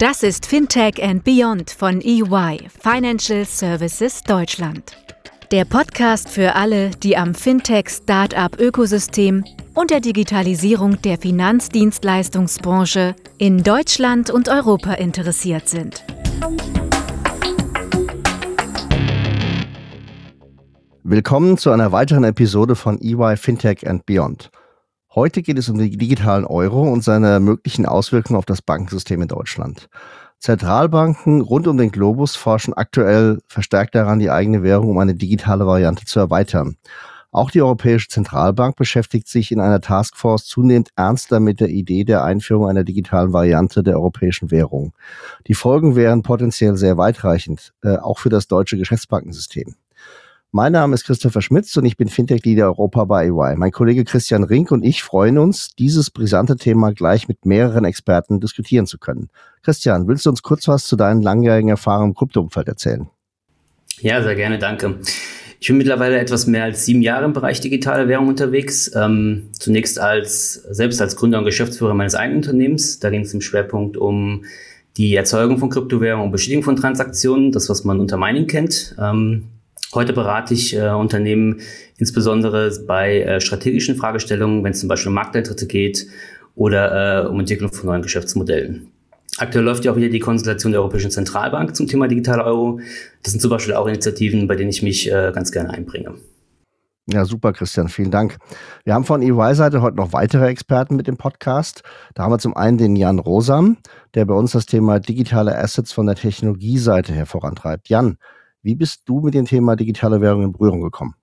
Das ist Fintech and Beyond von EY, Financial Services Deutschland. Der Podcast für alle, die am Fintech-Startup-Ökosystem und der Digitalisierung der Finanzdienstleistungsbranche in Deutschland und Europa interessiert sind. Willkommen zu einer weiteren Episode von EY Fintech and Beyond. Heute geht es um den digitalen Euro und seine möglichen Auswirkungen auf das Bankensystem in Deutschland. Zentralbanken rund um den Globus forschen aktuell verstärkt daran, die eigene Währung um eine digitale Variante zu erweitern. Auch die Europäische Zentralbank beschäftigt sich in einer Taskforce zunehmend ernster mit der Idee der Einführung einer digitalen Variante der europäischen Währung. Die Folgen wären potenziell sehr weitreichend, äh, auch für das deutsche Geschäftsbankensystem. Mein Name ist Christopher Schmitz und ich bin Fintech-Leader Europa bei EY. Mein Kollege Christian Rink und ich freuen uns, dieses brisante Thema gleich mit mehreren Experten diskutieren zu können. Christian, willst du uns kurz was zu deinen langjährigen Erfahrungen im Kryptoumfeld erzählen? Ja, sehr gerne, danke. Ich bin mittlerweile etwas mehr als sieben Jahre im Bereich digitale Währung unterwegs. Ähm, zunächst als selbst als Gründer und Geschäftsführer meines eigenen Unternehmens. Da ging es im Schwerpunkt um die Erzeugung von Kryptowährungen und Bestätigung von Transaktionen, das was man unter Mining kennt. Ähm, Heute berate ich äh, Unternehmen insbesondere bei äh, strategischen Fragestellungen, wenn es zum Beispiel um Markteintritte geht oder äh, um Entwicklung von neuen Geschäftsmodellen. Aktuell läuft ja auch wieder die Konsultation der Europäischen Zentralbank zum Thema digitaler Euro. Das sind zum Beispiel auch Initiativen, bei denen ich mich äh, ganz gerne einbringe. Ja, super, Christian, vielen Dank. Wir haben von EY-Seite heute noch weitere Experten mit dem Podcast. Da haben wir zum einen den Jan Rosam, der bei uns das Thema digitale Assets von der Technologieseite her vorantreibt. Jan, wie bist du mit dem Thema digitale Währung in Berührung gekommen?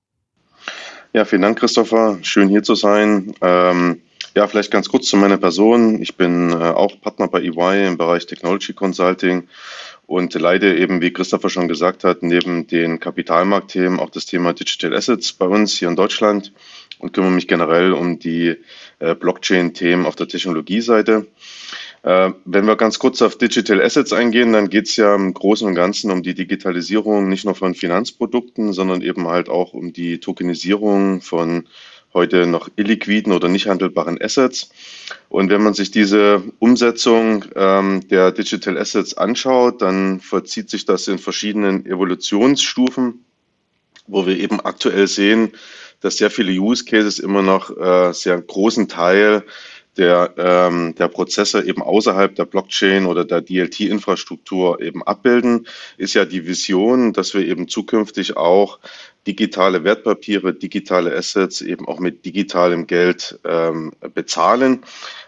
Ja, vielen Dank, Christopher. Schön hier zu sein. Ähm, ja, vielleicht ganz kurz zu meiner Person. Ich bin äh, auch Partner bei EY im Bereich Technology Consulting und leide eben, wie Christopher schon gesagt hat, neben den Kapitalmarktthemen auch das Thema Digital Assets bei uns hier in Deutschland und kümmere mich generell um die äh, Blockchain-Themen auf der Technologieseite. Wenn wir ganz kurz auf Digital Assets eingehen, dann geht es ja im Großen und Ganzen um die Digitalisierung nicht nur von Finanzprodukten, sondern eben halt auch um die Tokenisierung von heute noch illiquiden oder nicht handelbaren Assets. Und wenn man sich diese Umsetzung ähm, der Digital Assets anschaut, dann vollzieht sich das in verschiedenen Evolutionsstufen, wo wir eben aktuell sehen, dass sehr viele Use Cases immer noch äh, sehr großen Teil der, ähm, der Prozesse eben außerhalb der Blockchain oder der DLT-Infrastruktur eben abbilden, ist ja die Vision, dass wir eben zukünftig auch digitale Wertpapiere, digitale Assets eben auch mit digitalem Geld ähm, bezahlen.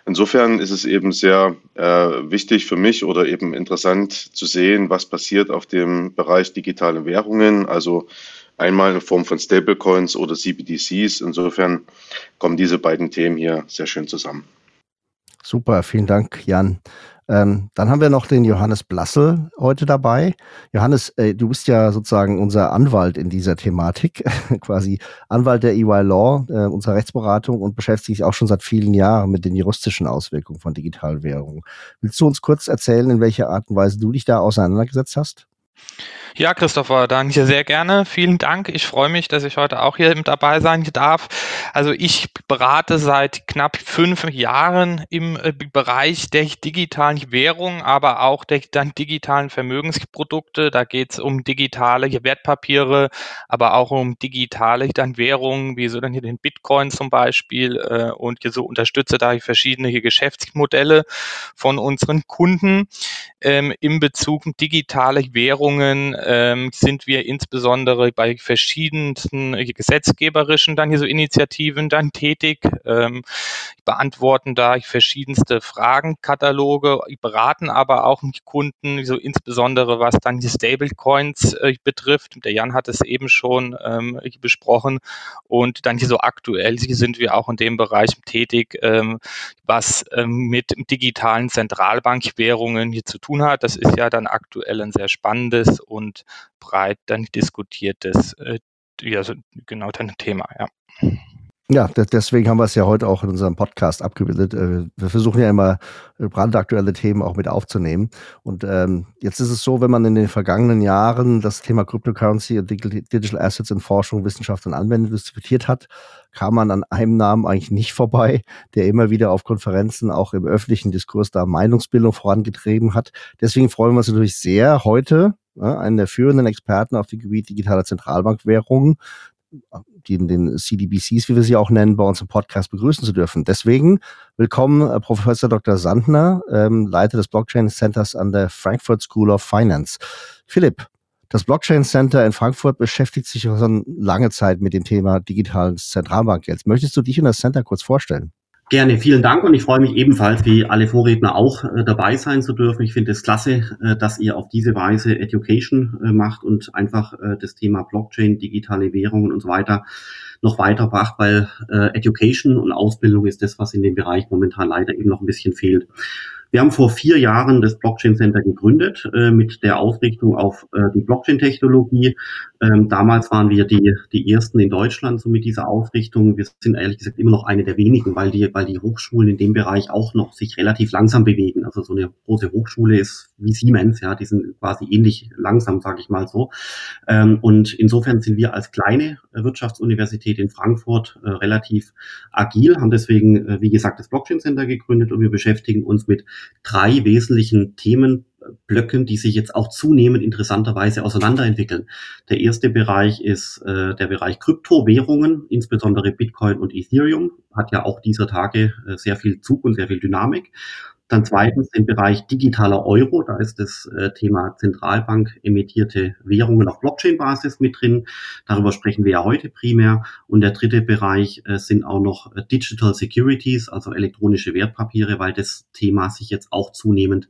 Insofern ist es eben sehr äh, wichtig für mich oder eben interessant zu sehen, was passiert auf dem Bereich digitale Währungen, also einmal in Form von Stablecoins oder CBDCs. Insofern kommen diese beiden Themen hier sehr schön zusammen. Super, vielen Dank, Jan. Ähm, dann haben wir noch den Johannes Blassel heute dabei. Johannes, äh, du bist ja sozusagen unser Anwalt in dieser Thematik, quasi Anwalt der EY Law, äh, unserer Rechtsberatung und beschäftigt sich auch schon seit vielen Jahren mit den juristischen Auswirkungen von Digitalwährungen. Willst du uns kurz erzählen, in welcher Art und Weise du dich da auseinandergesetzt hast? Ja, Christopher, danke sehr gerne. Vielen Dank. Ich freue mich, dass ich heute auch hier mit dabei sein darf. Also ich berate seit knapp fünf Jahren im äh, Bereich der digitalen Währung, aber auch der digitalen Vermögensprodukte. Da geht es um digitale Wertpapiere, aber auch um digitale dann Währungen, wie so dann hier den Bitcoin zum Beispiel. Äh, und so unterstütze da verschiedene Geschäftsmodelle von unseren Kunden. Ähm, Im Bezug digitale Währungen ähm, sind wir insbesondere bei verschiedensten gesetzgeberischen dann hier so Initiativen dann tätig, ähm, beantworten da verschiedenste Fragenkataloge, beraten aber auch die Kunden, so insbesondere was dann die Stablecoins äh, betrifft. Der Jan hat es eben schon ähm, besprochen und dann hier so aktuell sind wir auch in dem Bereich tätig, ähm, was ähm, mit digitalen Zentralbankwährungen hier zu tun hat. Das ist ja dann aktuell ein sehr spannendes und breit dann diskutiertes, äh, ja, so genau dein Thema, ja. Ja, deswegen haben wir es ja heute auch in unserem Podcast abgebildet. Äh, wir versuchen ja immer äh, brandaktuelle Themen auch mit aufzunehmen. Und ähm, jetzt ist es so, wenn man in den vergangenen Jahren das Thema Cryptocurrency und Digital Assets in Forschung, Wissenschaft und Anwendung diskutiert hat, kam man an einem Namen eigentlich nicht vorbei, der immer wieder auf Konferenzen auch im öffentlichen Diskurs da Meinungsbildung vorangetrieben hat. Deswegen freuen wir uns natürlich sehr, heute einen der führenden Experten auf dem Gebiet digitaler Zentralbankwährungen die den CDBCs, wie wir sie auch nennen, bei uns im Podcast begrüßen zu dürfen. Deswegen willkommen, äh, Professor Dr. Sandner, ähm, Leiter des Blockchain Centers an der Frankfurt School of Finance. Philipp, das Blockchain Center in Frankfurt beschäftigt sich schon lange Zeit mit dem Thema digitales Zentralbankgeld. Möchtest du dich und das Center kurz vorstellen? Gerne, vielen Dank und ich freue mich ebenfalls, wie alle Vorredner auch äh, dabei sein zu dürfen. Ich finde es klasse, äh, dass ihr auf diese Weise Education äh, macht und einfach äh, das Thema Blockchain, digitale Währungen und so weiter noch weiterbracht, weil äh, Education und Ausbildung ist das, was in dem Bereich momentan leider eben noch ein bisschen fehlt. Wir haben vor vier Jahren das Blockchain Center gegründet äh, mit der Ausrichtung auf äh, die Blockchain-Technologie. Ähm, damals waren wir die, die ersten in Deutschland so mit dieser Ausrichtung. Wir sind ehrlich gesagt immer noch eine der wenigen, weil die, weil die Hochschulen in dem Bereich auch noch sich relativ langsam bewegen. Also so eine große Hochschule ist wie Siemens, ja, die sind quasi ähnlich langsam, sage ich mal so. Ähm, und insofern sind wir als kleine Wirtschaftsuniversität in Frankfurt äh, relativ agil, haben deswegen, äh, wie gesagt, das Blockchain Center gegründet und wir beschäftigen uns mit drei wesentlichen Themenblöcken, die sich jetzt auch zunehmend interessanterweise auseinanderentwickeln. Der erste Bereich ist äh, der Bereich Kryptowährungen, insbesondere Bitcoin und Ethereum, hat ja auch dieser Tage äh, sehr viel Zug und sehr viel Dynamik. Dann zweitens den Bereich digitaler Euro. Da ist das äh, Thema Zentralbank emittierte Währungen auf Blockchain-Basis mit drin. Darüber sprechen wir ja heute primär. Und der dritte Bereich äh, sind auch noch äh, Digital Securities, also elektronische Wertpapiere, weil das Thema sich jetzt auch zunehmend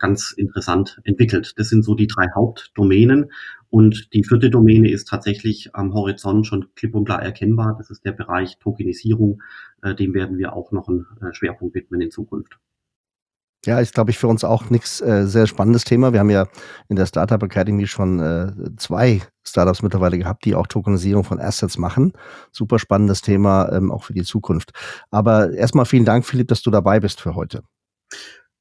ganz interessant entwickelt. Das sind so die drei Hauptdomänen. Und die vierte Domäne ist tatsächlich am Horizont schon klipp und klar erkennbar. Das ist der Bereich Tokenisierung. Dem werden wir auch noch einen Schwerpunkt widmen in Zukunft. Ja, ist, glaube ich, für uns auch nichts äh, sehr spannendes Thema. Wir haben ja in der Startup Academy schon äh, zwei Startups mittlerweile gehabt, die auch Tokenisierung von Assets machen. Super spannendes Thema, ähm, auch für die Zukunft. Aber erstmal vielen Dank, Philipp, dass du dabei bist für heute.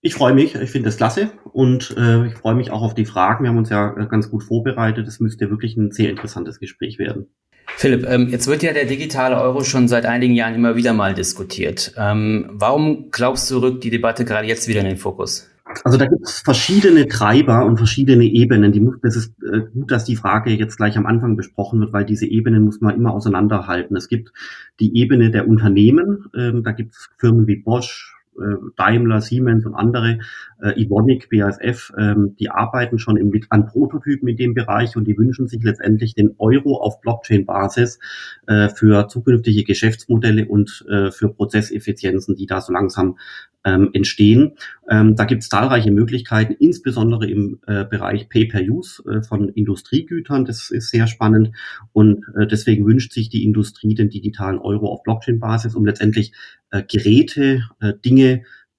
Ich freue mich, ich finde das klasse und äh, ich freue mich auch auf die Fragen. Wir haben uns ja äh, ganz gut vorbereitet. Es müsste wirklich ein sehr interessantes Gespräch werden. Philipp, ähm, jetzt wird ja der digitale Euro schon seit einigen Jahren immer wieder mal diskutiert. Ähm, warum glaubst du, rückt die Debatte gerade jetzt wieder in den Fokus? Also da gibt es verschiedene Treiber und verschiedene Ebenen. Die, das ist äh, gut, dass die Frage jetzt gleich am Anfang besprochen wird, weil diese Ebenen muss man immer auseinanderhalten. Es gibt die Ebene der Unternehmen. Ähm, da gibt es Firmen wie Bosch, Daimler, Siemens und andere, äh, Ivonic, BASF, ähm, die arbeiten schon im, an Prototypen in dem Bereich und die wünschen sich letztendlich den Euro auf Blockchain-Basis äh, für zukünftige Geschäftsmodelle und äh, für Prozesseffizienzen, die da so langsam ähm, entstehen. Ähm, da gibt es zahlreiche Möglichkeiten, insbesondere im äh, Bereich Pay-per-Use äh, von Industriegütern. Das ist sehr spannend und äh, deswegen wünscht sich die Industrie den digitalen Euro auf Blockchain-Basis, um letztendlich äh, Geräte, äh,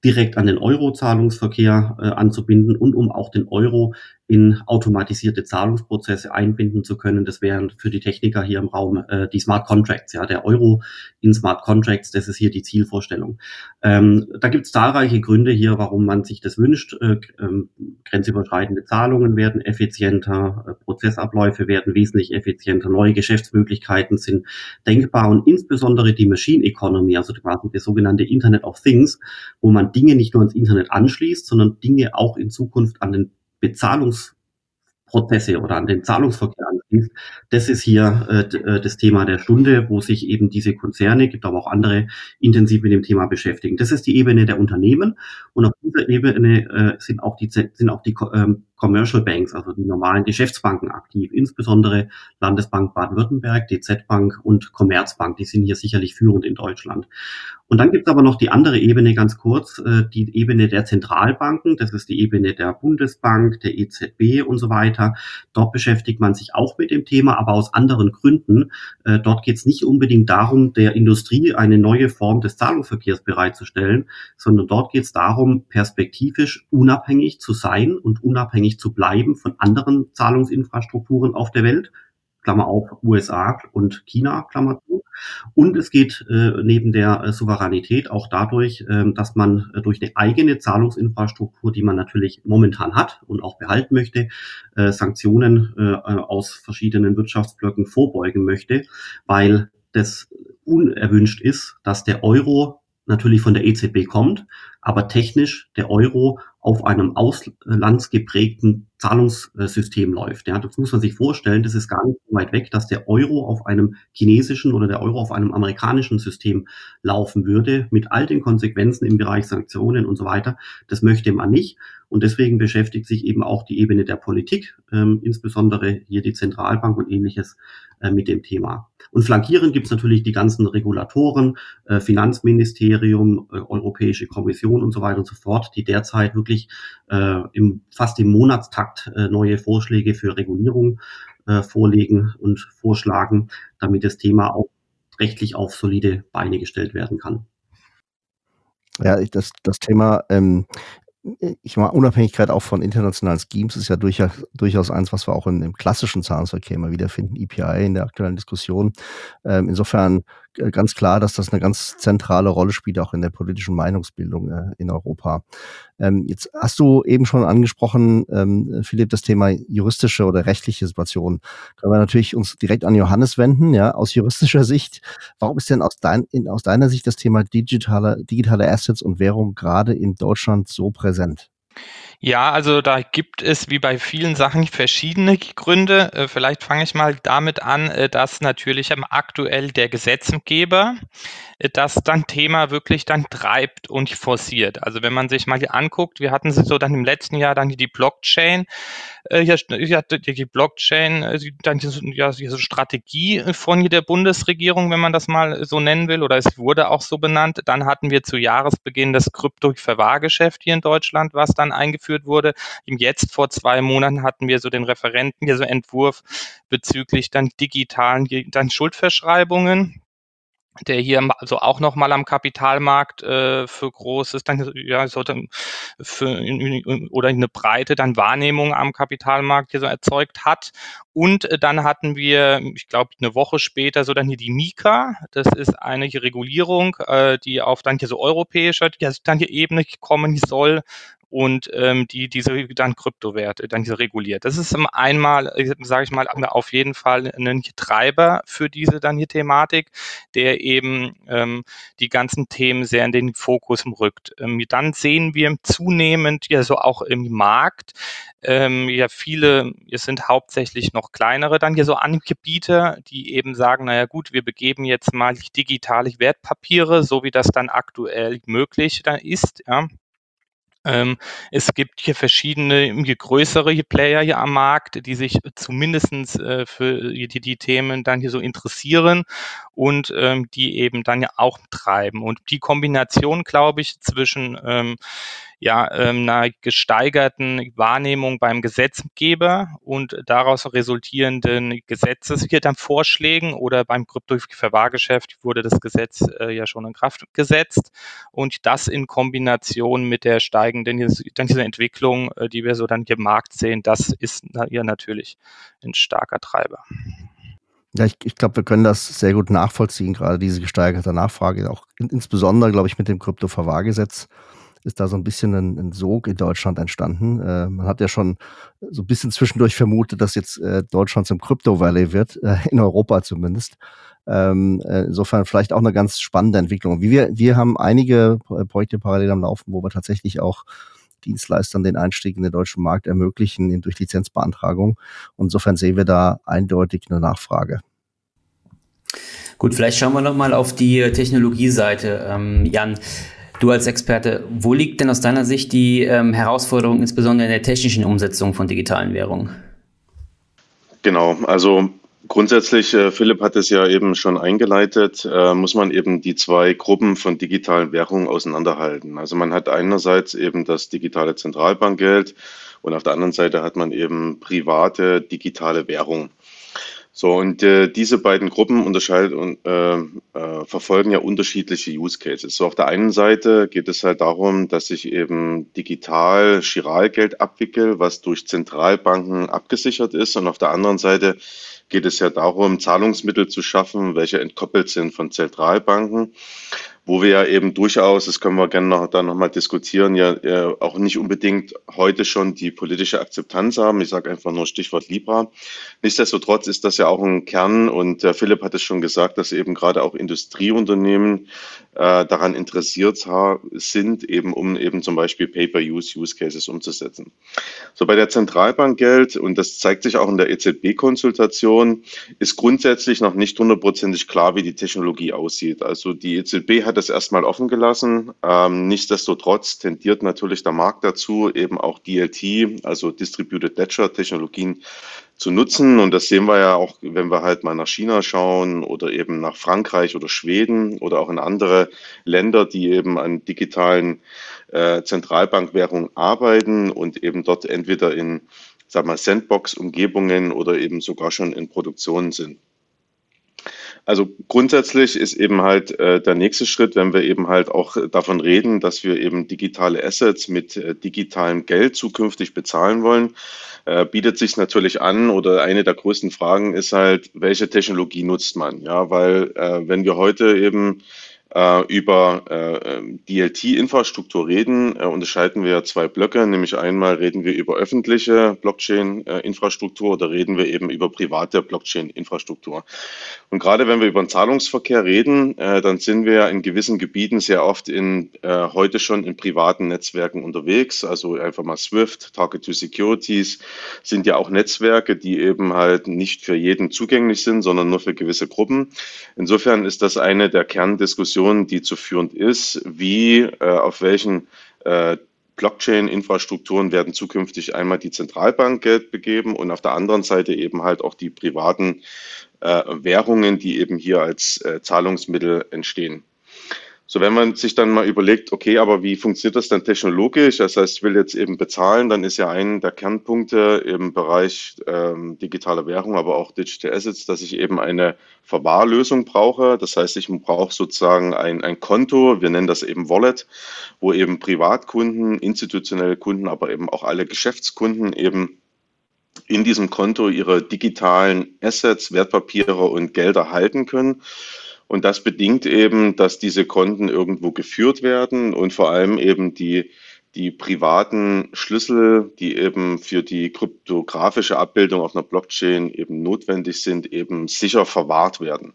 Direkt an den Euro-Zahlungsverkehr äh, anzubinden und um auch den Euro in automatisierte Zahlungsprozesse einbinden zu können. Das wären für die Techniker hier im Raum äh, die Smart Contracts. Ja, der Euro in Smart Contracts, das ist hier die Zielvorstellung. Ähm, da gibt es zahlreiche Gründe hier, warum man sich das wünscht. Äh, ähm, grenzüberschreitende Zahlungen werden effizienter, äh, Prozessabläufe werden wesentlich effizienter, neue Geschäftsmöglichkeiten sind denkbar und insbesondere die Machine Economy, also quasi das sogenannte Internet of Things, wo man Dinge nicht nur ans Internet anschließt, sondern Dinge auch in Zukunft an den Bezahlungsprozesse oder an den Zahlungsverkehr anschließt. Das ist hier äh, äh, das Thema der Stunde, wo sich eben diese Konzerne, gibt aber auch andere, intensiv mit dem Thema beschäftigen. Das ist die Ebene der Unternehmen und auf dieser Ebene äh, sind auch die sind auch die ähm, Commercial Banks, also die normalen Geschäftsbanken aktiv, insbesondere Landesbank Baden-Württemberg, DZ Bank und Commerzbank, die sind hier sicherlich führend in Deutschland. Und dann gibt es aber noch die andere Ebene ganz kurz, äh, die Ebene der Zentralbanken, das ist die Ebene der Bundesbank, der EZB und so weiter. Dort beschäftigt man sich auch mit dem Thema, aber aus anderen Gründen. Äh, dort geht es nicht unbedingt darum, der Industrie eine neue Form des Zahlungsverkehrs bereitzustellen, sondern dort geht es darum, perspektivisch unabhängig zu sein und unabhängig zu bleiben von anderen Zahlungsinfrastrukturen auf der Welt Klammer auf, USA und China, Klammer zu. Und es geht äh, neben der äh, Souveränität auch dadurch, äh, dass man äh, durch eine eigene Zahlungsinfrastruktur, die man natürlich momentan hat und auch behalten möchte, äh, Sanktionen äh, aus verschiedenen Wirtschaftsblöcken vorbeugen möchte, weil das unerwünscht ist, dass der Euro natürlich von der EZB kommt, aber technisch der Euro auf einem auslandsgeprägten Zahlungssystem läuft. Ja, das muss man sich vorstellen, das ist gar nicht so weit weg, dass der Euro auf einem chinesischen oder der Euro auf einem amerikanischen System laufen würde, mit all den Konsequenzen im Bereich Sanktionen und so weiter. Das möchte man nicht. Und deswegen beschäftigt sich eben auch die Ebene der Politik, ähm, insbesondere hier die Zentralbank und ähnliches, äh, mit dem Thema. Und flankierend gibt es natürlich die ganzen Regulatoren, äh, Finanzministerium, äh, Europäische Kommission und so weiter und so fort, die derzeit wirklich äh, im, fast im Monatstakt äh, neue Vorschläge für Regulierung äh, vorlegen und vorschlagen, damit das Thema auch rechtlich auf solide Beine gestellt werden kann. Ja, das, das Thema ähm, ich meine, Unabhängigkeit auch von internationalen Schemes ist ja durchaus, durchaus eins, was wir auch in, im klassischen Zahlungsverkehr immer wieder finden, EPI in der aktuellen Diskussion. Ähm, insofern ganz klar, dass das eine ganz zentrale Rolle spielt, auch in der politischen Meinungsbildung äh, in Europa. Ähm, jetzt hast du eben schon angesprochen, ähm, Philipp, das Thema juristische oder rechtliche Situation. Können wir natürlich uns direkt an Johannes wenden, ja, aus juristischer Sicht. Warum ist denn aus, dein, in, aus deiner Sicht das Thema digitale, digitale Assets und Währung gerade in Deutschland so präsent? Ja, also da gibt es wie bei vielen Sachen verschiedene Gründe. Äh, vielleicht fange ich mal damit an, äh, dass natürlich aktuell der Gesetzgeber das dann Thema wirklich dann treibt und forciert. Also wenn man sich mal hier anguckt, wir hatten so dann im letzten Jahr dann die Blockchain, ja, die Blockchain, dann ja, diese Strategie von der Bundesregierung, wenn man das mal so nennen will, oder es wurde auch so benannt. Dann hatten wir zu Jahresbeginn das Krypto-Verwahrgeschäft hier in Deutschland, was dann eingeführt wurde. Jetzt vor zwei Monaten hatten wir so den Referenten, hier so Entwurf bezüglich dann digitalen dann Schuldverschreibungen der hier also auch nochmal am Kapitalmarkt äh, für großes, dann ja, sollte für oder eine breite dann Wahrnehmung am Kapitalmarkt hier so erzeugt hat. Und äh, dann hatten wir, ich glaube, eine Woche später so dann hier die Mika. Das ist eine Regulierung, äh, die auf dann hier so europäischer, die dann hier Ebene kommen soll, und ähm, die diese dann Kryptowerte dann diese reguliert. Das ist einmal, sage ich mal, auf jeden Fall ein Treiber für diese dann hier Thematik, der eben ähm, die ganzen Themen sehr in den Fokus rückt. Ähm, dann sehen wir zunehmend ja so auch im Markt ähm, ja viele, es sind hauptsächlich noch kleinere dann hier so Anbieter, die eben sagen, naja gut, wir begeben jetzt mal digitale Wertpapiere, so wie das dann aktuell möglich dann ist, ja, ähm, es gibt hier verschiedene größere Player hier am Markt, die sich zumindestens äh, für die, die Themen dann hier so interessieren und ähm, die eben dann ja auch treiben. Und die Kombination, glaube ich, zwischen ähm, ja, ähm, einer gesteigerten Wahrnehmung beim Gesetzgeber und daraus resultierenden Gesetzes hier dann Vorschlägen oder beim Kryptoverwahrgeschäft wurde das Gesetz äh, ja schon in Kraft gesetzt und das in Kombination mit der steigenden dann diese Entwicklung, äh, die wir so dann hier im Markt sehen, das ist ja natürlich ein starker Treiber. Ja, ich, ich glaube, wir können das sehr gut nachvollziehen, gerade diese gesteigerte Nachfrage, auch in, insbesondere, glaube ich, mit dem Kryptoverwahrgesetz ist da so ein bisschen ein, ein Sog in Deutschland entstanden. Äh, man hat ja schon so ein bisschen zwischendurch vermutet, dass jetzt äh, Deutschland zum Crypto Valley wird, äh, in Europa zumindest. Ähm, äh, insofern vielleicht auch eine ganz spannende Entwicklung. Wie wir, wir haben einige Projekte parallel am Laufen, wo wir tatsächlich auch Dienstleistern den Einstieg in den deutschen Markt ermöglichen durch Lizenzbeantragung. Insofern sehen wir da eindeutig eine Nachfrage. Gut, vielleicht schauen wir nochmal auf die Technologieseite. Ähm, Jan, Du als Experte, wo liegt denn aus deiner Sicht die ähm, Herausforderung insbesondere in der technischen Umsetzung von digitalen Währungen? Genau, also grundsätzlich, äh, Philipp hat es ja eben schon eingeleitet, äh, muss man eben die zwei Gruppen von digitalen Währungen auseinanderhalten. Also man hat einerseits eben das digitale Zentralbankgeld und auf der anderen Seite hat man eben private digitale Währung. So, und äh, diese beiden Gruppen unterscheiden äh, äh, verfolgen ja unterschiedliche Use Cases. So, auf der einen Seite geht es halt darum, dass ich eben digital Chiralgeld abwickel, was durch Zentralbanken abgesichert ist. Und auf der anderen Seite geht es ja darum, Zahlungsmittel zu schaffen, welche entkoppelt sind von Zentralbanken wo wir ja eben durchaus, das können wir gerne noch, dann nochmal diskutieren, ja, ja auch nicht unbedingt heute schon die politische Akzeptanz haben. Ich sage einfach nur Stichwort Libra. Nichtsdestotrotz ist das ja auch ein Kern und der Philipp hat es schon gesagt, dass eben gerade auch Industrieunternehmen äh, daran interessiert sind, eben um eben zum Beispiel Pay-per-Use-Use-Cases umzusetzen. So bei der Zentralbankgeld, und das zeigt sich auch in der EZB-Konsultation, ist grundsätzlich noch nicht hundertprozentig klar, wie die Technologie aussieht. Also die EZB hat das erstmal offen gelassen. Ähm, nichtsdestotrotz tendiert natürlich der Markt dazu, eben auch DLT, also Distributed Ledger Technologien zu nutzen. Und das sehen wir ja auch, wenn wir halt mal nach China schauen oder eben nach Frankreich oder Schweden oder auch in andere Länder, die eben an digitalen äh, Zentralbankwährungen arbeiten und eben dort entweder in sag mal, Sandbox-Umgebungen oder eben sogar schon in Produktionen sind. Also grundsätzlich ist eben halt äh, der nächste Schritt, wenn wir eben halt auch davon reden, dass wir eben digitale Assets mit äh, digitalem Geld zukünftig bezahlen wollen, äh, bietet sich natürlich an oder eine der größten Fragen ist halt, welche Technologie nutzt man? Ja, weil äh, wenn wir heute eben äh, über äh, DLT-Infrastruktur reden, äh, unterscheiden wir zwei Blöcke, nämlich einmal reden wir über öffentliche Blockchain-Infrastruktur oder reden wir eben über private Blockchain-Infrastruktur. Und gerade wenn wir über den Zahlungsverkehr reden, äh, dann sind wir in gewissen Gebieten sehr oft in äh, heute schon in privaten Netzwerken unterwegs, also einfach mal Swift, Target to Securities sind ja auch Netzwerke, die eben halt nicht für jeden zugänglich sind, sondern nur für gewisse Gruppen. Insofern ist das eine der Kerndiskussionen Diskussion, die zu führen ist, wie, äh, auf welchen äh, Blockchain-Infrastrukturen werden zukünftig einmal die Zentralbank Geld begeben und auf der anderen Seite eben halt auch die privaten äh, Währungen, die eben hier als äh, Zahlungsmittel entstehen. So, wenn man sich dann mal überlegt, okay, aber wie funktioniert das dann technologisch? Das heißt, ich will jetzt eben bezahlen, dann ist ja ein der Kernpunkte im Bereich ähm, digitaler Währung, aber auch Digital Assets, dass ich eben eine Verwahrlösung brauche. Das heißt, ich brauche sozusagen ein, ein Konto, wir nennen das eben Wallet, wo eben Privatkunden, institutionelle Kunden, aber eben auch alle Geschäftskunden eben in diesem Konto ihre digitalen Assets, Wertpapiere und Gelder halten können. Und das bedingt eben, dass diese Konten irgendwo geführt werden und vor allem eben die die privaten Schlüssel, die eben für die kryptografische Abbildung auf einer Blockchain eben notwendig sind, eben sicher verwahrt werden.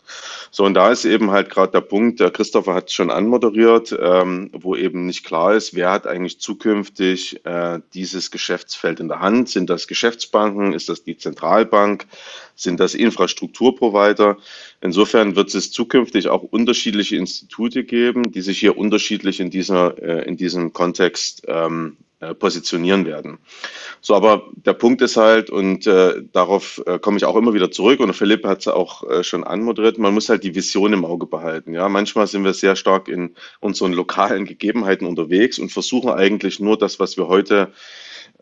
So, und da ist eben halt gerade der Punkt, der Christopher hat es schon anmoderiert, ähm, wo eben nicht klar ist, wer hat eigentlich zukünftig äh, dieses Geschäftsfeld in der Hand. Sind das Geschäftsbanken? Ist das die Zentralbank? Sind das Infrastrukturprovider? Insofern wird es zukünftig auch unterschiedliche Institute geben, die sich hier unterschiedlich in, dieser, äh, in diesem Kontext ähm, äh, positionieren werden. So, aber der Punkt ist halt, und äh, darauf äh, komme ich auch immer wieder zurück, und Philipp hat es auch äh, schon anmoderiert, man muss halt die Vision im Auge behalten. Ja, manchmal sind wir sehr stark in unseren lokalen Gegebenheiten unterwegs und versuchen eigentlich nur das, was wir heute äh,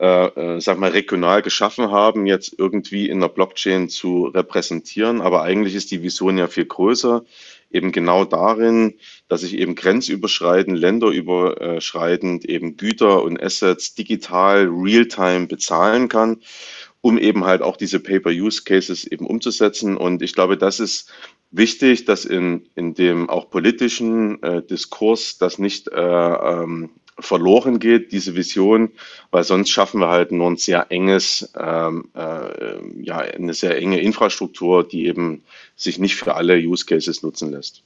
äh, sag mal, regional geschaffen haben, jetzt irgendwie in der Blockchain zu repräsentieren. Aber eigentlich ist die Vision ja viel größer, eben genau darin, dass ich eben grenzüberschreitend, länderüberschreitend eben Güter und Assets digital, real-time bezahlen kann um eben halt auch diese Pay-per-Use-Cases eben umzusetzen. Und ich glaube, das ist wichtig, dass in, in dem auch politischen äh, Diskurs das nicht äh, ähm, verloren geht, diese Vision, weil sonst schaffen wir halt nur ein sehr enges, ähm, äh, ja, eine sehr enge Infrastruktur, die eben sich nicht für alle Use Cases nutzen lässt.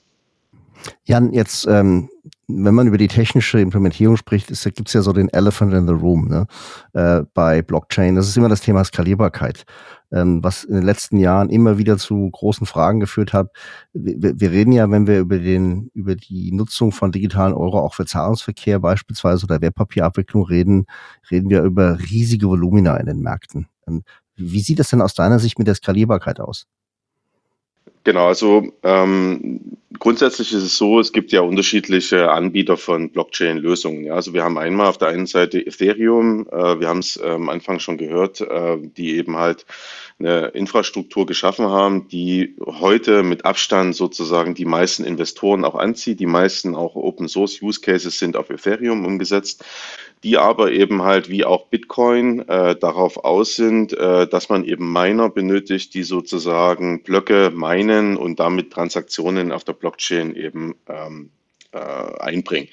Jan, jetzt, ähm, wenn man über die technische Implementierung spricht, gibt es ja so den Elephant in the Room ne? äh, bei Blockchain. Das ist immer das Thema Skalierbarkeit ähm, was in den letzten Jahren immer wieder zu großen Fragen geführt hat. Wir, wir, reden ja, wenn wir über den, über die Nutzung von digitalen Euro auch für Zahlungsverkehr beispielsweise oder Wertpapierabwicklung reden, reden wir über riesige Volumina in den Märkten. Ähm, wie sieht das denn aus deiner Sicht mit der Skalierbarkeit aus? Genau, also ähm, grundsätzlich ist es so, es gibt ja unterschiedliche Anbieter von Blockchain-Lösungen. Ja, also wir haben einmal auf der einen Seite Ethereum, äh, wir haben es äh, am Anfang schon gehört, äh, die eben halt eine Infrastruktur geschaffen haben, die heute mit Abstand sozusagen die meisten Investoren auch anzieht. Die meisten auch Open Source Use Cases sind auf Ethereum umgesetzt die aber eben halt wie auch Bitcoin äh, darauf aus sind, äh, dass man eben Miner benötigt, die sozusagen Blöcke meinen und damit Transaktionen auf der Blockchain eben ähm, äh, einbringen.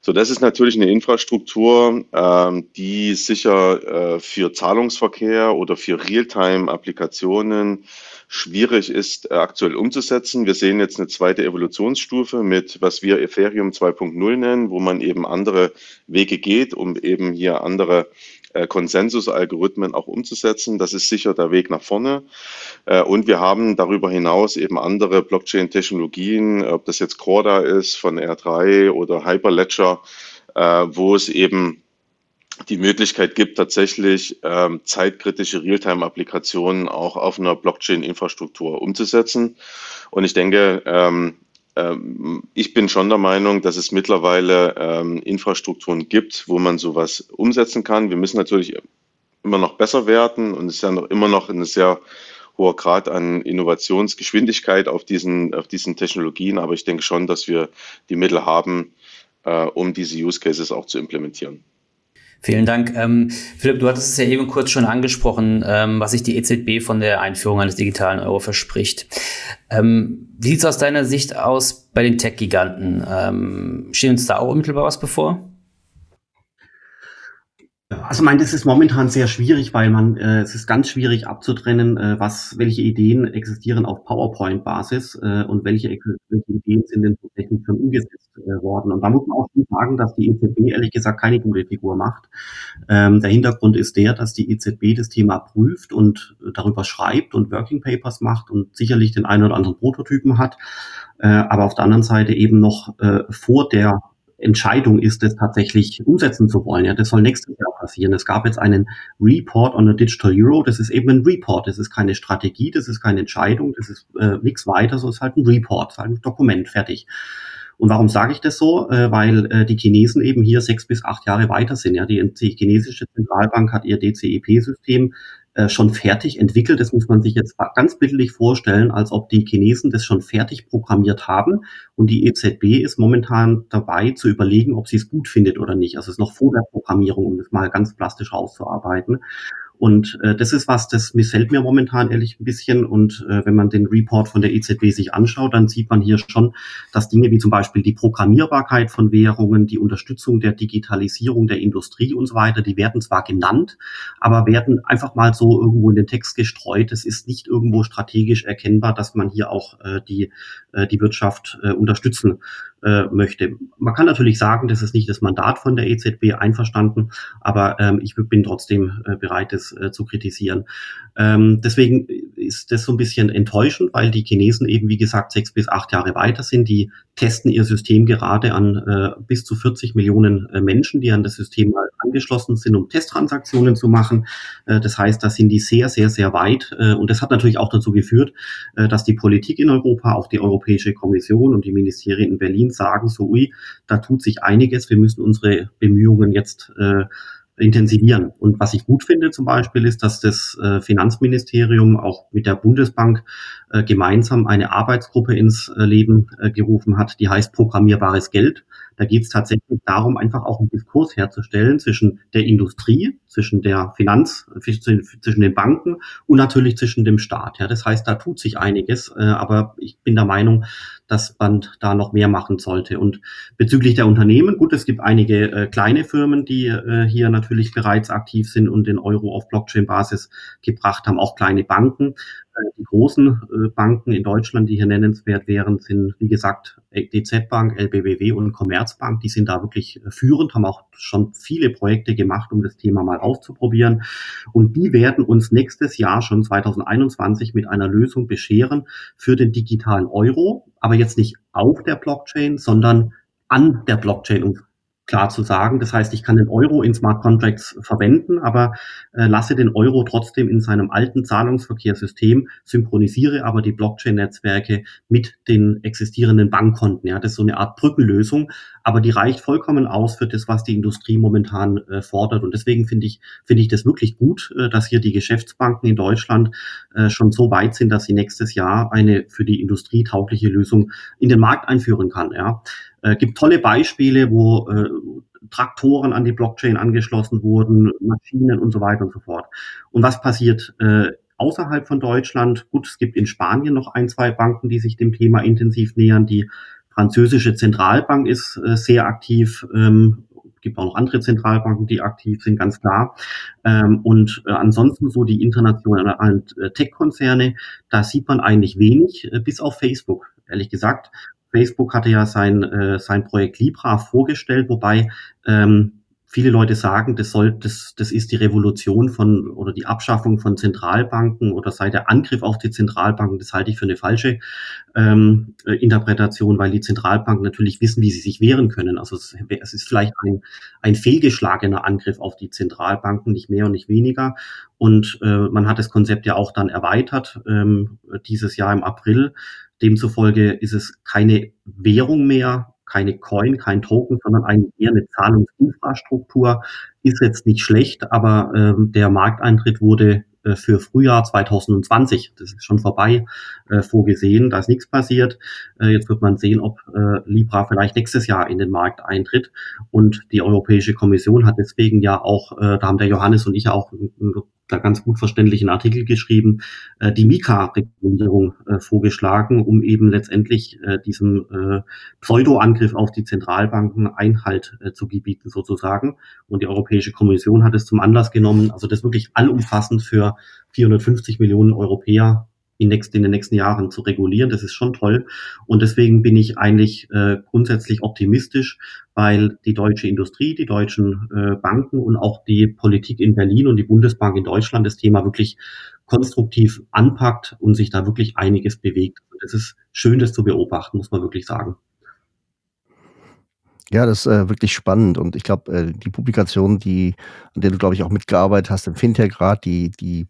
So, das ist natürlich eine Infrastruktur, ähm, die sicher äh, für Zahlungsverkehr oder für Realtime-Applikationen schwierig ist, äh, aktuell umzusetzen. Wir sehen jetzt eine zweite Evolutionsstufe mit, was wir Ethereum 2.0 nennen, wo man eben andere Wege geht, um eben hier andere äh, Konsensusalgorithmen auch umzusetzen. Das ist sicher der Weg nach vorne. Äh, und wir haben darüber hinaus eben andere Blockchain-Technologien, ob das jetzt Corda ist von R3 oder Hyperledger, wo es eben die Möglichkeit gibt, tatsächlich ähm, zeitkritische Realtime-Applikationen auch auf einer Blockchain-Infrastruktur umzusetzen. Und ich denke, ähm, ähm, ich bin schon der Meinung, dass es mittlerweile ähm, Infrastrukturen gibt, wo man sowas umsetzen kann. Wir müssen natürlich immer noch besser werden und es ist ja noch immer noch ein sehr hoher Grad an Innovationsgeschwindigkeit auf diesen, auf diesen Technologien. Aber ich denke schon, dass wir die Mittel haben, äh, um diese Use Cases auch zu implementieren. Vielen Dank. Ähm, Philipp, du hattest es ja eben kurz schon angesprochen, ähm, was sich die EZB von der Einführung eines digitalen Euro verspricht. Ähm, wie sieht es aus deiner Sicht aus bei den Tech-Giganten? Ähm, steht uns da auch unmittelbar was bevor? Also mein, das ist momentan sehr schwierig, weil man äh, es ist ganz schwierig abzutrennen, äh, was welche Ideen existieren auf PowerPoint-Basis äh, und welche, welche Ideen sind denn tatsächlich schon umgesetzt äh, worden. Und da muss man auch schon sagen, dass die EZB ehrlich gesagt keine gute Figur macht. Ähm, der Hintergrund ist der, dass die EZB das Thema prüft und darüber schreibt und Working Papers macht und sicherlich den einen oder anderen Prototypen hat, äh, aber auf der anderen Seite eben noch äh, vor der Entscheidung ist, das tatsächlich umsetzen zu wollen. Ja, das soll nächstes Jahr passieren. Es gab jetzt einen Report on the Digital Euro. Das ist eben ein Report. Das ist keine Strategie, das ist keine Entscheidung, das ist äh, nichts weiter, so ist halt ein Report, halt ein Dokument, fertig. Und warum sage ich das so? Äh, weil äh, die Chinesen eben hier sechs bis acht Jahre weiter sind. Ja, die, die chinesische Zentralbank hat ihr DCEP-System äh, schon fertig entwickelt. Das muss man sich jetzt ganz bildlich vorstellen, als ob die Chinesen das schon fertig programmiert haben und die EZB ist momentan dabei zu überlegen, ob sie es gut findet oder nicht. Also es ist noch vor der Programmierung, um das mal ganz plastisch rauszuarbeiten. Und äh, das ist was, das missfällt mir momentan ehrlich ein bisschen. Und äh, wenn man den Report von der EZB sich anschaut, dann sieht man hier schon, dass Dinge wie zum Beispiel die Programmierbarkeit von Währungen, die Unterstützung der Digitalisierung der Industrie und so weiter, die werden zwar genannt, aber werden einfach mal so irgendwo in den Text gestreut. Es ist nicht irgendwo strategisch erkennbar, dass man hier auch äh, die, äh, die Wirtschaft äh, unterstützen äh, möchte. Man kann natürlich sagen, das ist nicht das Mandat von der EZB einverstanden, aber ähm, ich bin trotzdem äh, bereit, es äh, zu kritisieren. Ähm, deswegen ist das so ein bisschen enttäuschend, weil die Chinesen eben, wie gesagt, sechs bis acht Jahre weiter sind. Die testen ihr System gerade an äh, bis zu 40 Millionen äh, Menschen, die an das System angeschlossen sind, um Testtransaktionen zu machen. Äh, das heißt, da sind die sehr, sehr, sehr weit. Äh, und das hat natürlich auch dazu geführt, äh, dass die Politik in Europa, auch die Europäische Kommission und die Ministerien in Berlin sagen, so, ui, da tut sich einiges, wir müssen unsere Bemühungen jetzt äh, intensivieren. Und was ich gut finde zum Beispiel ist, dass das äh, Finanzministerium auch mit der Bundesbank äh, gemeinsam eine Arbeitsgruppe ins äh, Leben äh, gerufen hat, die heißt programmierbares Geld. Da geht es tatsächlich darum, einfach auch einen Diskurs herzustellen zwischen der Industrie, zwischen der Finanz, zwischen den Banken und natürlich zwischen dem Staat. Ja, das heißt, da tut sich einiges, äh, aber ich bin der Meinung, dass man da noch mehr machen sollte. Und bezüglich der Unternehmen, gut, es gibt einige äh, kleine Firmen, die äh, hier natürlich bereits aktiv sind und den Euro auf Blockchain-Basis gebracht haben, auch kleine Banken. Äh, die großen äh, Banken in Deutschland, die hier nennenswert wären, sind, wie gesagt, DZ Bank, LBBW und Commerzbank. Die sind da wirklich äh, führend, haben auch schon viele Projekte gemacht, um das Thema mal auszuprobieren. Und die werden uns nächstes Jahr schon 2021 mit einer Lösung bescheren für den digitalen Euro, aber jetzt nicht auf der Blockchain, sondern an der Blockchain. Und klar zu sagen. Das heißt, ich kann den Euro in Smart Contracts verwenden, aber äh, lasse den Euro trotzdem in seinem alten Zahlungsverkehrssystem, synchronisiere aber die Blockchain-Netzwerke mit den existierenden Bankkonten. Ja, das ist so eine Art Brückenlösung, aber die reicht vollkommen aus für das, was die Industrie momentan äh, fordert. Und deswegen finde ich, finde ich das wirklich gut, äh, dass hier die Geschäftsbanken in Deutschland äh, schon so weit sind, dass sie nächstes Jahr eine für die Industrie taugliche Lösung in den Markt einführen kann. Ja. Äh, gibt tolle Beispiele, wo äh, Traktoren an die Blockchain angeschlossen wurden, Maschinen und so weiter und so fort. Und was passiert äh, außerhalb von Deutschland? Gut, es gibt in Spanien noch ein, zwei Banken, die sich dem Thema intensiv nähern. Die französische Zentralbank ist äh, sehr aktiv. Ähm, gibt auch noch andere Zentralbanken, die aktiv sind, ganz klar. Ähm, und äh, ansonsten so die internationalen äh, Tech-Konzerne, da sieht man eigentlich wenig, äh, bis auf Facebook, ehrlich gesagt. Facebook hatte ja sein, äh, sein Projekt Libra vorgestellt, wobei ähm, viele Leute sagen, das soll, das, das ist die Revolution von oder die Abschaffung von Zentralbanken oder sei der Angriff auf die Zentralbanken. Das halte ich für eine falsche ähm, äh, Interpretation, weil die Zentralbanken natürlich wissen, wie sie sich wehren können. Also es, es ist vielleicht ein, ein fehlgeschlagener Angriff auf die Zentralbanken, nicht mehr und nicht weniger. Und äh, man hat das Konzept ja auch dann erweitert ähm, dieses Jahr im April Demzufolge ist es keine Währung mehr, keine Coin, kein Token, sondern eigentlich eher eine Zahlungsinfrastruktur. Ist jetzt nicht schlecht, aber ähm, der Markteintritt wurde äh, für Frühjahr 2020, das ist schon vorbei, äh, vorgesehen. Da ist nichts passiert. Äh, jetzt wird man sehen, ob äh, Libra vielleicht nächstes Jahr in den Markt eintritt. Und die Europäische Kommission hat deswegen ja auch, äh, da haben der Johannes und ich auch da ganz gut verständlichen Artikel geschrieben, äh, die Mika-Regulierung äh, vorgeschlagen, um eben letztendlich äh, diesem äh, Pseudo-Angriff auf die Zentralbanken Einhalt äh, zu gebieten sozusagen. Und die Europäische Kommission hat es zum Anlass genommen, also das wirklich allumfassend für 450 Millionen Europäer in, nächst, in den nächsten Jahren zu regulieren. Das ist schon toll. Und deswegen bin ich eigentlich äh, grundsätzlich optimistisch, weil die deutsche Industrie, die deutschen äh, Banken und auch die Politik in Berlin und die Bundesbank in Deutschland das Thema wirklich konstruktiv anpackt und sich da wirklich einiges bewegt. Das ist schön, das zu beobachten, muss man wirklich sagen. Ja, das ist äh, wirklich spannend und ich glaube, äh, die Publikation, die, an der du, glaube ich, auch mitgearbeitet hast im Fintech-Rat, die, die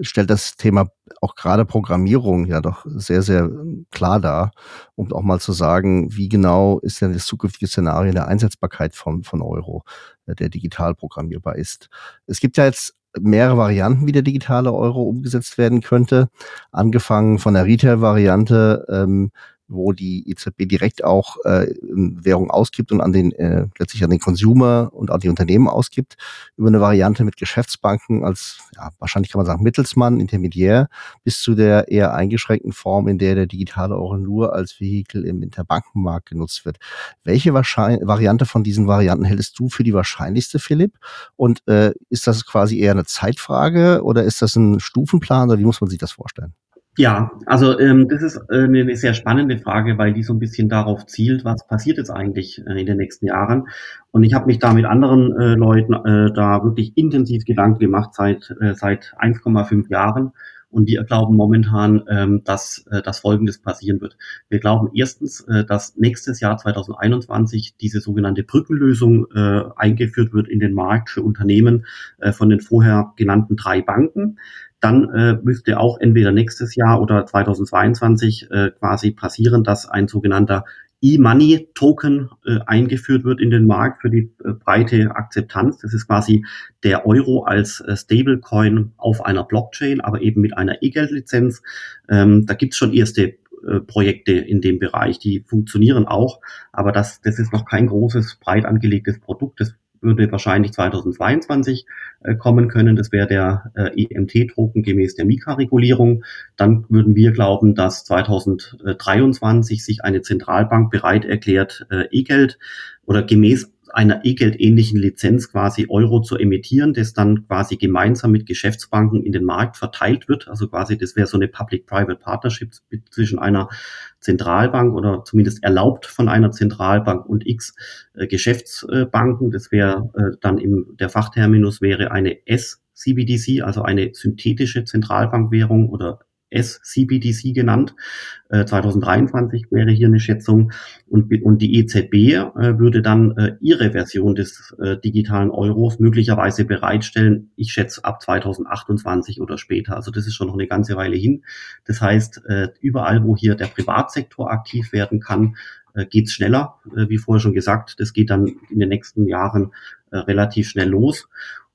stellt das Thema auch gerade Programmierung ja doch sehr, sehr ähm, klar dar, um auch mal zu sagen, wie genau ist denn das zukünftige Szenario der Einsetzbarkeit von, von Euro, äh, der digital programmierbar ist. Es gibt ja jetzt mehrere Varianten, wie der digitale Euro umgesetzt werden könnte. Angefangen von der Retail-Variante, ähm, wo die EZB direkt auch äh, Währung ausgibt und an den äh, letztlich an den Consumer und an die Unternehmen ausgibt, über eine Variante mit Geschäftsbanken als ja, wahrscheinlich kann man sagen Mittelsmann, Intermediär, bis zu der eher eingeschränkten Form, in der der digitale Euro nur als Vehikel im Interbankenmarkt genutzt wird. Welche Variante von diesen Varianten hältst du für die wahrscheinlichste, Philipp? Und äh, ist das quasi eher eine Zeitfrage oder ist das ein Stufenplan oder wie muss man sich das vorstellen? Ja, also ähm, das ist äh, eine sehr spannende Frage, weil die so ein bisschen darauf zielt, was passiert jetzt eigentlich äh, in den nächsten Jahren. Und ich habe mich da mit anderen äh, Leuten äh, da wirklich intensiv Gedanken gemacht seit äh, seit 1,5 Jahren. Und wir glauben momentan, ähm, dass äh, das Folgendes passieren wird. Wir glauben erstens, äh, dass nächstes Jahr 2021 diese sogenannte Brückenlösung äh, eingeführt wird in den Markt für Unternehmen äh, von den vorher genannten drei Banken dann müsste auch entweder nächstes Jahr oder 2022 äh, quasi passieren, dass ein sogenannter E-Money-Token äh, eingeführt wird in den Markt für die äh, breite Akzeptanz. Das ist quasi der Euro als äh, Stablecoin auf einer Blockchain, aber eben mit einer E-Geld-Lizenz. Ähm, da gibt's schon erste äh, Projekte in dem Bereich, die funktionieren auch, aber das, das ist noch kein großes, breit angelegtes Produkt. Das würde wahrscheinlich 2022 äh, kommen können. Das wäre der äh, EMT-Token gemäß der Mika-Regulierung. Dann würden wir glauben, dass 2023 sich eine Zentralbank bereit erklärt, äh, E-Geld oder gemäß einer E-Geld-ähnlichen Lizenz quasi Euro zu emittieren, das dann quasi gemeinsam mit Geschäftsbanken in den Markt verteilt wird. Also quasi, das wäre so eine Public-Private Partnership zwischen einer Zentralbank oder zumindest erlaubt von einer Zentralbank und x äh, Geschäftsbanken. Das wäre äh, dann im, der Fachterminus wäre eine S-CBDC, also eine synthetische Zentralbankwährung oder US-CBDC genannt. Äh, 2023 wäre hier eine Schätzung. Und, und die EZB äh, würde dann äh, ihre Version des äh, digitalen Euros möglicherweise bereitstellen. Ich schätze ab 2028 oder später. Also das ist schon noch eine ganze Weile hin. Das heißt, äh, überall, wo hier der Privatsektor aktiv werden kann, äh, geht's schneller. Äh, wie vorher schon gesagt, das geht dann in den nächsten Jahren äh, relativ schnell los.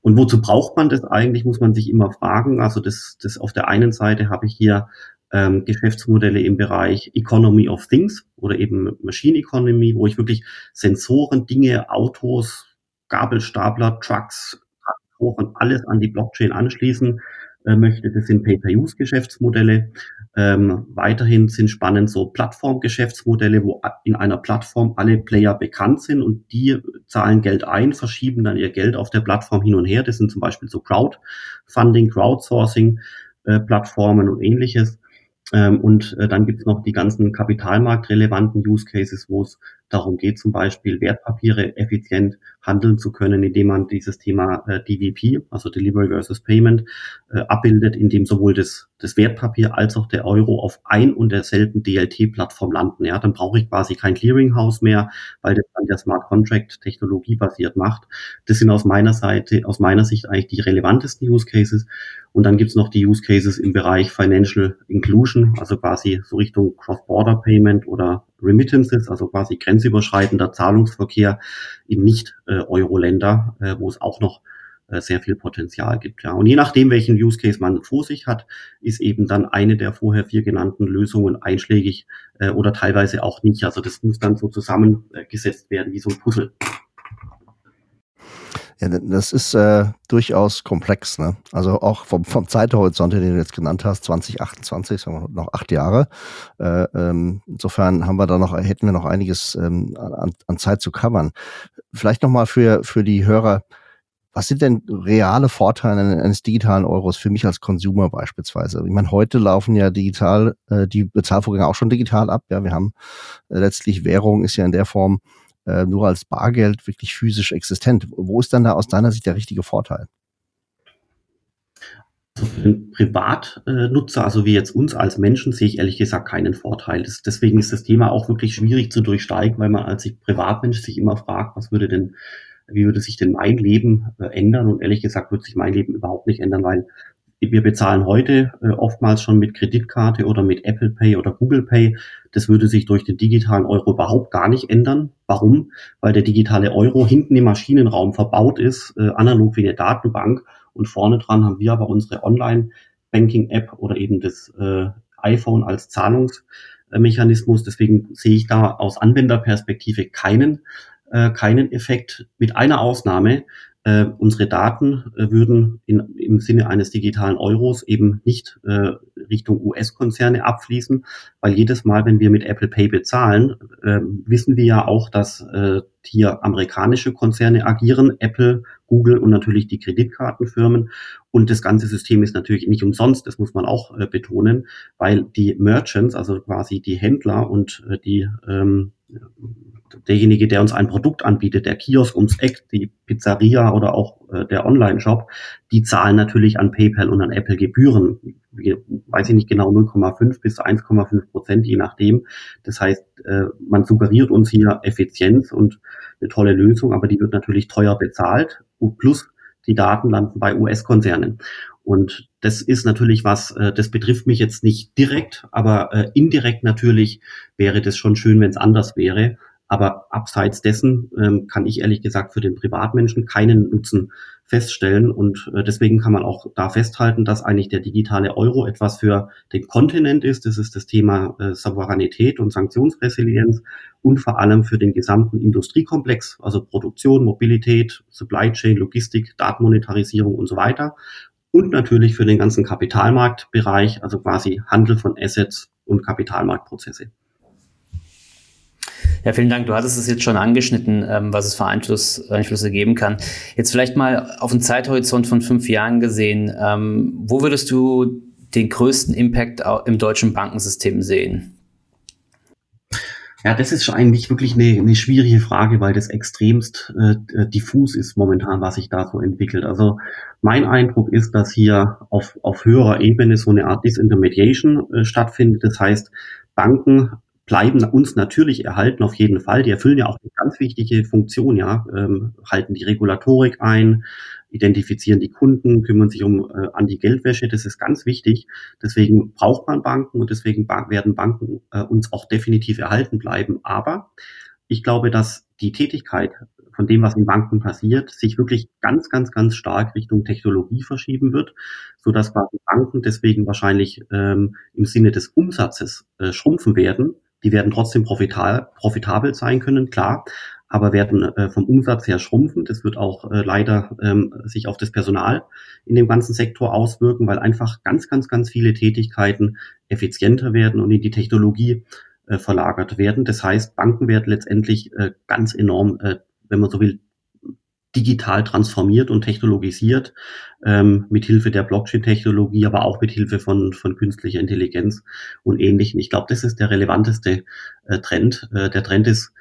Und wozu braucht man das eigentlich, muss man sich immer fragen. Also das, das auf der einen Seite habe ich hier ähm, Geschäftsmodelle im Bereich Economy of Things oder eben Machine Economy, wo ich wirklich Sensoren, Dinge, Autos, Gabelstapler, Trucks, Traktoren, alles an die Blockchain anschließen äh, möchte. Das sind Pay-per-Use-Geschäftsmodelle. Ähm, weiterhin sind spannend so Plattformgeschäftsmodelle, wo in einer Plattform alle Player bekannt sind und die zahlen Geld ein, verschieben dann ihr Geld auf der Plattform hin und her. Das sind zum Beispiel so Crowdfunding, Crowdsourcing äh, und ähnliches. Ähm, und äh, dann gibt's noch die ganzen kapitalmarktrelevanten Use Cases, wo es darum geht, zum Beispiel Wertpapiere effizient handeln zu können, indem man dieses Thema äh, DVP, also Delivery versus Payment, äh, abbildet, indem sowohl das, das Wertpapier als auch der Euro auf ein und derselben DLT-Plattform landen. Ja, dann brauche ich quasi kein Clearinghouse mehr, weil das dann der Smart Contract Technologie basiert macht. Das sind aus meiner Seite, aus meiner Sicht eigentlich die relevantesten Use Cases. Und dann gibt's noch die Use Cases im Bereich Financial Inclusion, also quasi so Richtung Cross-Border Payment oder Remittances, also quasi grenzüberschreitender Zahlungsverkehr in Nicht-Euro-Länder, äh, wo es auch noch äh, sehr viel Potenzial gibt. Ja. Und je nachdem, welchen Use Case man vor sich hat, ist eben dann eine der vorher vier genannten Lösungen einschlägig äh, oder teilweise auch nicht. Also das muss dann so zusammengesetzt werden wie so ein Puzzle. Ja, das ist äh, durchaus komplex. Ne? Also auch vom, vom Zeithorizont, den du jetzt genannt hast, 2028, sagen wir noch acht Jahre. Äh, ähm, insofern haben wir da noch, hätten wir noch einiges ähm, an, an Zeit zu covern. Vielleicht nochmal für, für die Hörer, was sind denn reale Vorteile eines digitalen Euros für mich als Consumer beispielsweise? Ich meine, heute laufen ja digital äh, die Bezahlvorgänge auch schon digital ab. Ja, wir haben äh, letztlich Währung ist ja in der Form äh, nur als Bargeld wirklich physisch existent. Wo ist dann da aus deiner Sicht der richtige Vorteil? Also für den Privatnutzer, also wie jetzt uns als Menschen, sehe ich ehrlich gesagt keinen Vorteil. Das, deswegen ist das Thema auch wirklich schwierig zu durchsteigen, weil man als Privatmensch sich immer fragt, was würde denn, wie würde sich denn mein Leben äh, ändern? Und ehrlich gesagt wird sich mein Leben überhaupt nicht ändern, weil wir bezahlen heute äh, oftmals schon mit Kreditkarte oder mit Apple Pay oder Google Pay. Das würde sich durch den digitalen Euro überhaupt gar nicht ändern. Warum? Weil der digitale Euro hinten im Maschinenraum verbaut ist, äh, analog wie eine Datenbank. Und vorne dran haben wir aber unsere Online-Banking-App oder eben das äh, iPhone als Zahlungsmechanismus. Deswegen sehe ich da aus Anwenderperspektive keinen, äh, keinen Effekt, mit einer Ausnahme äh, unsere Daten äh, würden in, im Sinne eines digitalen Euros eben nicht äh, Richtung US-Konzerne abfließen, weil jedes Mal, wenn wir mit Apple Pay bezahlen, äh, wissen wir ja auch, dass äh, hier amerikanische Konzerne agieren, Apple, Google und natürlich die Kreditkartenfirmen. Und das ganze System ist natürlich nicht umsonst, das muss man auch äh, betonen, weil die Merchants, also quasi die Händler und äh, die ähm, derjenige, der uns ein Produkt anbietet, der Kiosk ums Eck, die Pizzeria oder auch äh, der Online-Shop, die zahlen natürlich an PayPal und an Apple Gebühren. Weiß ich nicht genau, 0,5 bis 1,5 Prozent, je nachdem. Das heißt, äh, man suggeriert uns hier Effizienz und eine tolle Lösung, aber die wird natürlich teuer bezahlt. Plus die Daten landen bei US-Konzernen. Und das ist natürlich was, äh, das betrifft mich jetzt nicht direkt, aber äh, indirekt natürlich wäre das schon schön, wenn es anders wäre. Aber abseits dessen ähm, kann ich ehrlich gesagt für den Privatmenschen keinen Nutzen feststellen. Und äh, deswegen kann man auch da festhalten, dass eigentlich der digitale Euro etwas für den Kontinent ist. Das ist das Thema äh, Souveränität und Sanktionsresilienz und vor allem für den gesamten Industriekomplex, also Produktion, Mobilität, Supply Chain, Logistik, Datenmonetarisierung und so weiter. Und natürlich für den ganzen Kapitalmarktbereich, also quasi Handel von Assets und Kapitalmarktprozesse. Ja, vielen Dank. Du hattest es jetzt schon angeschnitten, ähm, was es für Einfluss, Einflüsse geben kann. Jetzt vielleicht mal auf einen Zeithorizont von fünf Jahren gesehen. Ähm, wo würdest du den größten Impact im deutschen Bankensystem sehen? Ja, das ist eigentlich wirklich eine, eine schwierige Frage, weil das extremst äh, äh, diffus ist momentan, was sich da so entwickelt. Also mein Eindruck ist, dass hier auf, auf höherer Ebene so eine Art Disintermediation äh, stattfindet. Das heißt, Banken bleiben uns natürlich erhalten auf jeden Fall. Die erfüllen ja auch eine ganz wichtige Funktion, ja, ähm, halten die Regulatorik ein, identifizieren die Kunden, kümmern sich um äh, an die Geldwäsche. Das ist ganz wichtig. Deswegen braucht man Banken und deswegen werden Banken äh, uns auch definitiv erhalten bleiben. Aber ich glaube, dass die Tätigkeit von dem, was in Banken passiert, sich wirklich ganz, ganz, ganz stark Richtung Technologie verschieben wird, so dass Banken deswegen wahrscheinlich ähm, im Sinne des Umsatzes äh, schrumpfen werden. Die werden trotzdem profitabel sein können, klar, aber werden äh, vom Umsatz her schrumpfen. Das wird auch äh, leider ähm, sich auf das Personal in dem ganzen Sektor auswirken, weil einfach ganz, ganz, ganz viele Tätigkeiten effizienter werden und in die Technologie äh, verlagert werden. Das heißt, Banken werden letztendlich ganz enorm, wenn man so will, digital transformiert und technologisiert, ähm, mit Hilfe der Blockchain-Technologie, aber auch mit Hilfe von, von künstlicher Intelligenz und ähnlichen. Ich glaube, das ist der relevanteste äh, Trend. Äh, der Trend ist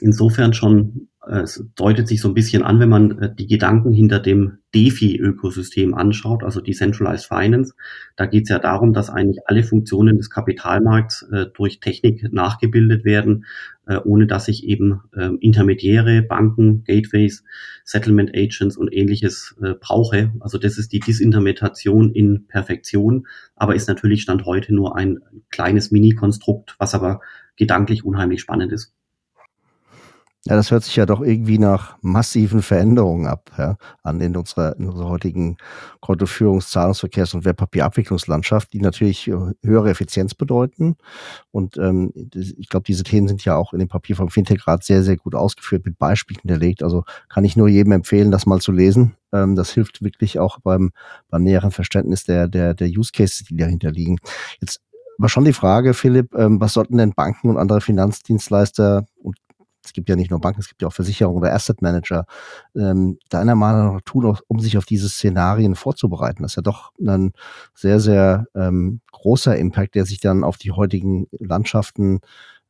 insofern schon, äh, es deutet sich so ein bisschen an, wenn man äh, die Gedanken hinter dem DeFi-Ökosystem anschaut, also Decentralized Finance. Da geht es ja darum, dass eigentlich alle Funktionen des Kapitalmarkts äh, durch Technik nachgebildet werden, äh, ohne dass ich eben äh, Intermediäre, Banken, Gateways, Settlement Agents und ähnliches äh, brauche. Also das ist die Disintermetation in Perfektion, aber ist natürlich Stand heute nur ein kleines Mini-Konstrukt, was aber gedanklich unheimlich spannend ist. Ja, das hört sich ja doch irgendwie nach massiven Veränderungen ab, ja, an in unserer, in unserer heutigen Kontoführungs-, Zahlungsverkehrs- und Wertpapierabwicklungslandschaft, die natürlich äh, höhere Effizienz bedeuten. Und ähm, ich glaube, diese Themen sind ja auch in dem Papier vom Fintech-Rat sehr, sehr gut ausgeführt, mit Beispielen hinterlegt. Also kann ich nur jedem empfehlen, das mal zu lesen. Ähm, das hilft wirklich auch beim, beim näheren Verständnis der, der, der Use Cases, die dahinter liegen. Jetzt war schon die Frage, Philipp, ähm, was sollten denn Banken und andere Finanzdienstleister und es gibt ja nicht nur Banken, es gibt ja auch Versicherungen oder Asset Manager, ähm, deiner Meinung nach tun, um sich auf diese Szenarien vorzubereiten. Das ist ja doch ein sehr, sehr ähm, großer Impact, der sich dann auf die heutigen Landschaften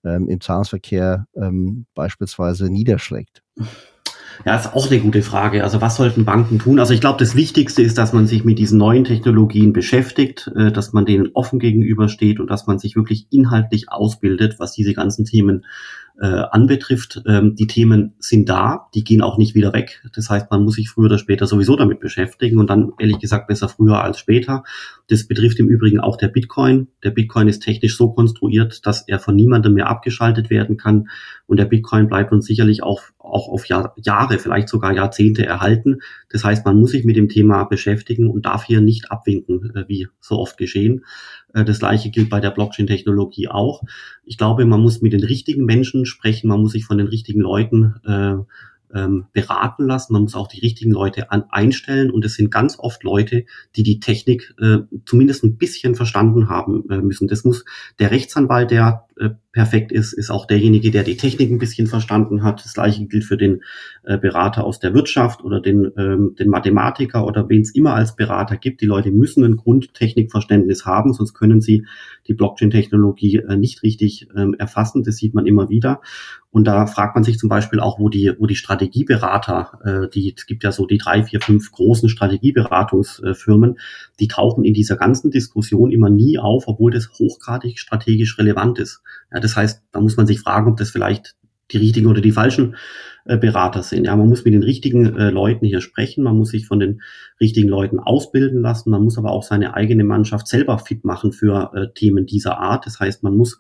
ähm, im Zahlungsverkehr ähm, beispielsweise niederschlägt. Ja, ist auch eine gute Frage. Also was sollten Banken tun? Also ich glaube, das Wichtigste ist, dass man sich mit diesen neuen Technologien beschäftigt, äh, dass man denen offen gegenübersteht und dass man sich wirklich inhaltlich ausbildet, was diese ganzen Themen äh, anbetrifft. Ähm, die Themen sind da, die gehen auch nicht wieder weg. Das heißt, man muss sich früher oder später sowieso damit beschäftigen und dann ehrlich gesagt besser früher als später. Das betrifft im Übrigen auch der Bitcoin. Der Bitcoin ist technisch so konstruiert, dass er von niemandem mehr abgeschaltet werden kann und der Bitcoin bleibt uns sicherlich auch, auch auf Jahr, Jahre, vielleicht sogar Jahrzehnte erhalten. Das heißt, man muss sich mit dem Thema beschäftigen und darf hier nicht abwinken, äh, wie so oft geschehen. Äh, das gleiche gilt bei der Blockchain-Technologie auch. Ich glaube, man muss mit den richtigen Menschen sprechen, man muss sich von den richtigen Leuten äh, ähm, beraten lassen, man muss auch die richtigen Leute an, einstellen und es sind ganz oft Leute, die die Technik äh, zumindest ein bisschen verstanden haben äh, müssen. Das muss der Rechtsanwalt, der äh, perfekt ist, ist auch derjenige, der die Technik ein bisschen verstanden hat. Das gleiche gilt für den äh, Berater aus der Wirtschaft oder den, ähm, den Mathematiker oder wen es immer als Berater gibt. Die Leute müssen ein Grundtechnikverständnis haben, sonst können sie die Blockchain-Technologie äh, nicht richtig ähm, erfassen. Das sieht man immer wieder. Und da fragt man sich zum Beispiel auch, wo die, wo die Strategieberater, äh, die, es gibt ja so die drei, vier, fünf großen Strategieberatungsfirmen, die tauchen in dieser ganzen Diskussion immer nie auf, obwohl das hochgradig strategisch relevant ist. Ja, das heißt, da muss man sich fragen, ob das vielleicht die richtigen oder die falschen äh, Berater sind. Ja, man muss mit den richtigen äh, Leuten hier sprechen, man muss sich von den richtigen Leuten ausbilden lassen, man muss aber auch seine eigene Mannschaft selber fit machen für äh, Themen dieser Art. Das heißt, man muss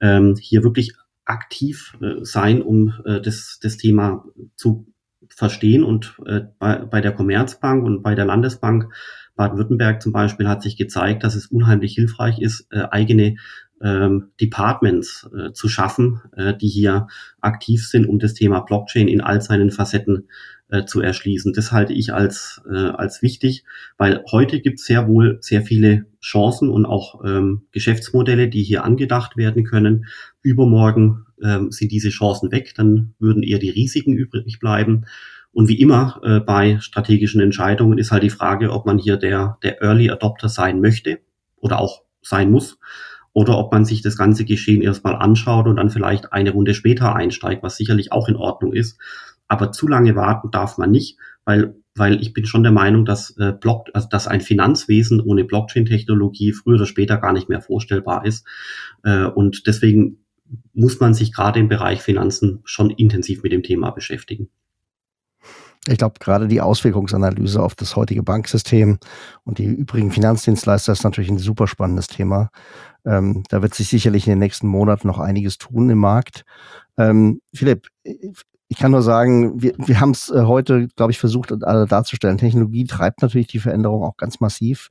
ähm, hier wirklich aktiv sein, um das, das Thema zu verstehen. Und bei, bei der Commerzbank und bei der Landesbank Baden-Württemberg zum Beispiel hat sich gezeigt, dass es unheimlich hilfreich ist, eigene ähm, Departments äh, zu schaffen, äh, die hier aktiv sind, um das Thema Blockchain in all seinen Facetten äh, zu erschließen. Das halte ich als, äh, als wichtig, weil heute gibt es sehr wohl sehr viele Chancen und auch ähm, Geschäftsmodelle, die hier angedacht werden können. Übermorgen ähm, sind diese Chancen weg, dann würden eher die Risiken übrig bleiben. Und wie immer äh, bei strategischen Entscheidungen ist halt die Frage, ob man hier der, der Early Adopter sein möchte oder auch sein muss oder ob man sich das ganze Geschehen erstmal anschaut und dann vielleicht eine Runde später einsteigt, was sicherlich auch in Ordnung ist. Aber zu lange warten darf man nicht, weil, weil ich bin schon der Meinung, dass, äh, Block, also dass ein Finanzwesen ohne Blockchain-Technologie früher oder später gar nicht mehr vorstellbar ist. Äh, und deswegen muss man sich gerade im Bereich Finanzen schon intensiv mit dem Thema beschäftigen. Ich glaube, gerade die Auswirkungsanalyse auf das heutige Banksystem und die übrigen Finanzdienstleister ist natürlich ein super spannendes Thema. Ähm, da wird sich sicherlich in den nächsten Monaten noch einiges tun im Markt. Ähm, Philipp, ich kann nur sagen, wir, wir haben es äh, heute, glaube ich, versucht äh, darzustellen. Technologie treibt natürlich die Veränderung auch ganz massiv.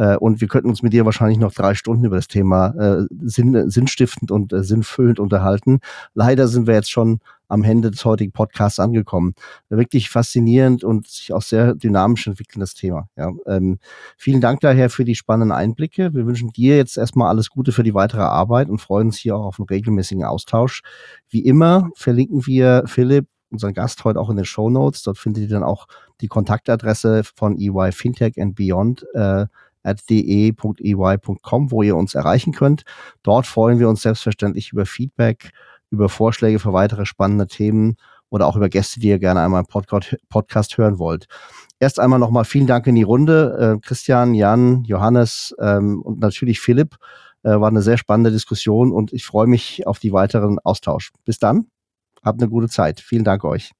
Äh, und wir könnten uns mit dir wahrscheinlich noch drei Stunden über das Thema äh, sinn, sinnstiftend und äh, sinnfüllend unterhalten. Leider sind wir jetzt schon am Ende des heutigen Podcasts angekommen. Wirklich faszinierend und sich auch sehr dynamisch entwickelndes Thema. Ja, ähm, vielen Dank daher für die spannenden Einblicke. Wir wünschen dir jetzt erstmal alles Gute für die weitere Arbeit und freuen uns hier auch auf einen regelmäßigen Austausch. Wie immer verlinken wir Philipp, unseren Gast heute auch in den Show Notes. Dort findet ihr dann auch die Kontaktadresse von EY Fintech and Beyond. Äh, at de.ey.com, wo ihr uns erreichen könnt. Dort freuen wir uns selbstverständlich über Feedback über Vorschläge für weitere spannende Themen oder auch über Gäste, die ihr gerne einmal im Podcast, hören wollt. Erst einmal nochmal vielen Dank in die Runde. Äh, Christian, Jan, Johannes ähm, und natürlich Philipp. Äh, war eine sehr spannende Diskussion und ich freue mich auf die weiteren Austausch. Bis dann. Habt eine gute Zeit. Vielen Dank euch.